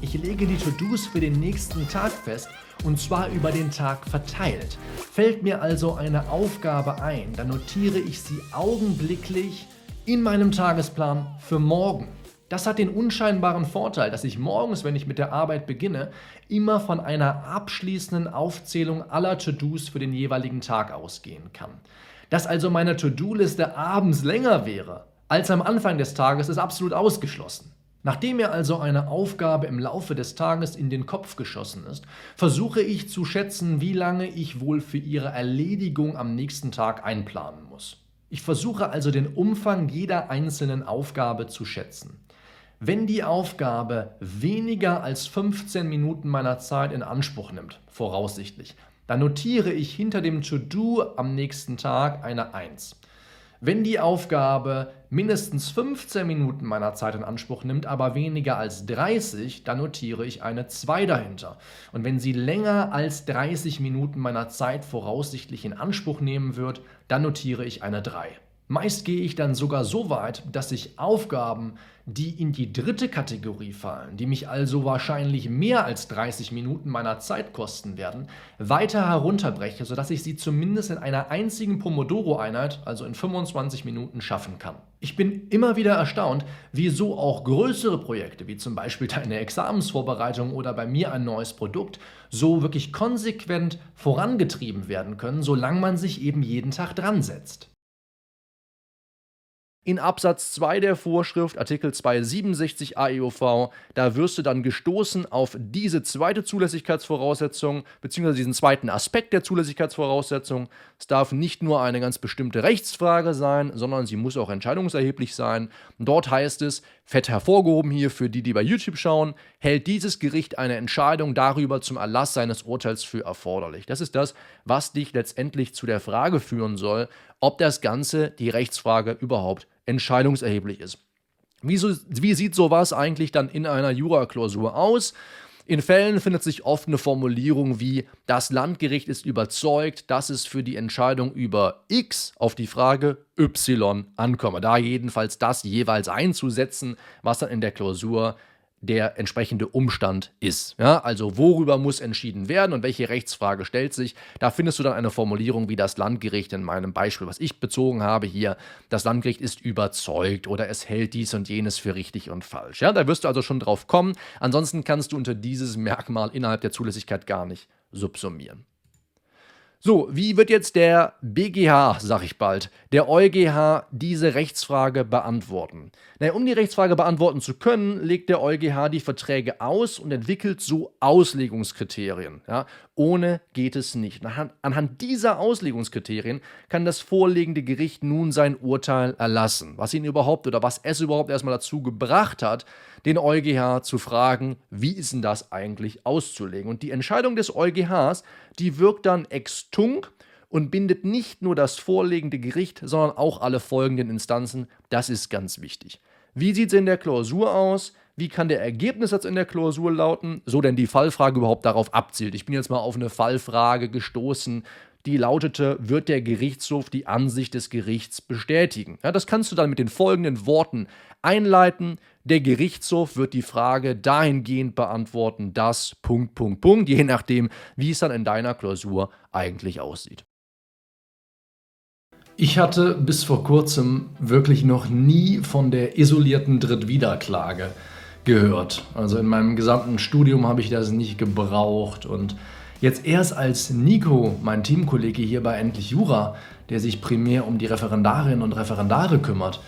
Ich lege die To-Dos für den nächsten Tag fest und zwar über den Tag verteilt. Fällt mir also eine Aufgabe ein, dann notiere ich sie augenblicklich in meinem Tagesplan für morgen. Das hat den unscheinbaren Vorteil, dass ich morgens, wenn ich mit der Arbeit beginne, immer von einer abschließenden Aufzählung aller To-Dos für den jeweiligen Tag ausgehen kann. Dass also meine To-Do-Liste abends länger wäre als am Anfang des Tages, ist absolut ausgeschlossen. Nachdem mir also eine Aufgabe im Laufe des Tages in den Kopf geschossen ist, versuche ich zu schätzen, wie lange ich wohl für ihre Erledigung am nächsten Tag einplanen muss. Ich versuche also den Umfang jeder einzelnen Aufgabe zu schätzen. Wenn die Aufgabe weniger als 15 Minuten meiner Zeit in Anspruch nimmt, voraussichtlich, dann notiere ich hinter dem To-Do am nächsten Tag eine 1. Wenn die Aufgabe mindestens 15 Minuten meiner Zeit in Anspruch nimmt, aber weniger als 30, dann notiere ich eine 2 dahinter. Und wenn sie länger als 30 Minuten meiner Zeit voraussichtlich in Anspruch nehmen wird, dann notiere ich eine 3. Meist gehe ich dann sogar so weit, dass ich Aufgaben, die in die dritte Kategorie fallen, die mich also wahrscheinlich mehr als 30 Minuten meiner Zeit kosten werden, weiter herunterbreche, sodass ich sie zumindest in einer einzigen Pomodoro-Einheit, also in 25 Minuten, schaffen kann. Ich bin immer wieder erstaunt, wieso auch größere Projekte, wie zum Beispiel deine Examensvorbereitung oder bei mir ein neues Produkt, so wirklich konsequent vorangetrieben werden können, solange man sich eben jeden Tag dran setzt. In Absatz 2 der Vorschrift, Artikel 267 AEUV, da wirst du dann gestoßen auf diese zweite Zulässigkeitsvoraussetzung, beziehungsweise diesen zweiten Aspekt der Zulässigkeitsvoraussetzung. Es darf nicht nur eine ganz bestimmte Rechtsfrage sein, sondern sie muss auch entscheidungserheblich sein. Dort heißt es, fett hervorgehoben hier für die, die bei YouTube schauen, hält dieses Gericht eine Entscheidung darüber zum Erlass seines Urteils für erforderlich. Das ist das, was dich letztendlich zu der Frage führen soll, ob das Ganze, die Rechtsfrage, überhaupt entscheidungserheblich ist. Wie, so, wie sieht sowas eigentlich dann in einer Juraklausur aus? In Fällen findet sich oft eine Formulierung wie das Landgericht ist überzeugt, dass es für die Entscheidung über X auf die Frage Y ankomme. Da jedenfalls das jeweils einzusetzen, was dann in der Klausur der entsprechende Umstand ist. Ja, also worüber muss entschieden werden und welche Rechtsfrage stellt sich. Da findest du dann eine Formulierung wie das Landgericht in meinem Beispiel, was ich bezogen habe hier. Das Landgericht ist überzeugt oder es hält dies und jenes für richtig und falsch. Ja, da wirst du also schon drauf kommen. Ansonsten kannst du unter dieses Merkmal innerhalb der Zulässigkeit gar nicht subsumieren. So, wie wird jetzt der BGH, sag ich bald, der EuGH diese Rechtsfrage beantworten? Naja, um die Rechtsfrage beantworten zu können, legt der EuGH die Verträge aus und entwickelt so Auslegungskriterien. Ja, ohne geht es nicht. Anhand, anhand dieser Auslegungskriterien kann das vorliegende Gericht nun sein Urteil erlassen. Was ihn überhaupt oder was es überhaupt erstmal dazu gebracht hat, den EuGH zu fragen, wie ist denn das eigentlich auszulegen? Und die Entscheidung des EuGHs, die wirkt dann extunc und bindet nicht nur das vorliegende Gericht, sondern auch alle folgenden Instanzen. Das ist ganz wichtig. Wie sieht es in der Klausur aus? Wie kann der Ergebnissatz in der Klausur lauten? So denn die Fallfrage überhaupt darauf abzielt. Ich bin jetzt mal auf eine Fallfrage gestoßen, die lautete, wird der Gerichtshof die Ansicht des Gerichts bestätigen? Ja, das kannst du dann mit den folgenden Worten einleiten. Der Gerichtshof wird die Frage dahingehend beantworten, dass Punkt, Punkt, Punkt, je nachdem, wie es dann in deiner Klausur eigentlich aussieht. Ich hatte bis vor kurzem wirklich noch nie von der isolierten Drittwiederklage gehört. Also in meinem gesamten Studium habe ich das nicht gebraucht und jetzt erst als Nico, mein Teamkollege hier bei Endlich Jura, der sich primär um die Referendarinnen und Referendare kümmert,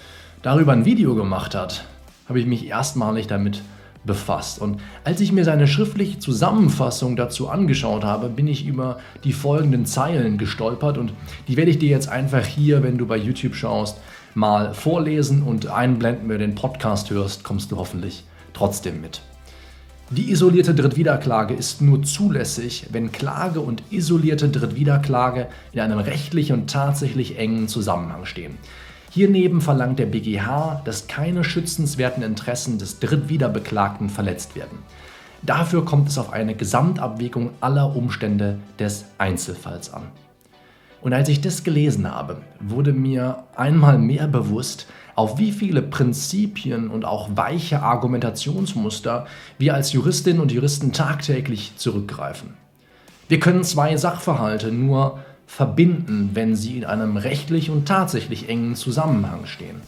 darüber ein Video gemacht hat, habe ich mich erstmalig damit befasst. Und als ich mir seine schriftliche Zusammenfassung dazu angeschaut habe, bin ich über die folgenden Zeilen gestolpert und die werde ich dir jetzt einfach hier, wenn du bei YouTube schaust, mal vorlesen und einblenden, wenn du den Podcast hörst, kommst du hoffentlich trotzdem mit. Die isolierte Drittwiederklage ist nur zulässig, wenn Klage und isolierte Drittwiederklage in einem rechtlich und tatsächlich engen Zusammenhang stehen. Hierneben verlangt der BGH, dass keine schützenswerten Interessen des Drittwiederbeklagten verletzt werden. Dafür kommt es auf eine Gesamtabwägung aller Umstände des Einzelfalls an. Und als ich das gelesen habe, wurde mir einmal mehr bewusst, auf wie viele Prinzipien und auch weiche Argumentationsmuster wir als Juristinnen und Juristen tagtäglich zurückgreifen. Wir können zwei Sachverhalte nur verbinden, wenn sie in einem rechtlich und tatsächlich engen Zusammenhang stehen.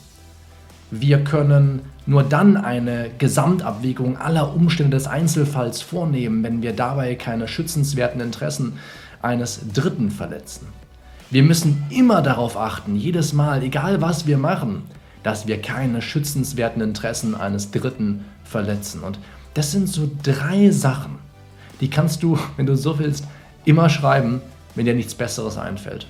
Wir können nur dann eine Gesamtabwägung aller Umstände des Einzelfalls vornehmen, wenn wir dabei keine schützenswerten Interessen eines Dritten verletzen. Wir müssen immer darauf achten, jedes Mal, egal was wir machen, dass wir keine schützenswerten Interessen eines Dritten verletzen. Und das sind so drei Sachen, die kannst du, wenn du so willst, immer schreiben, wenn dir nichts Besseres einfällt.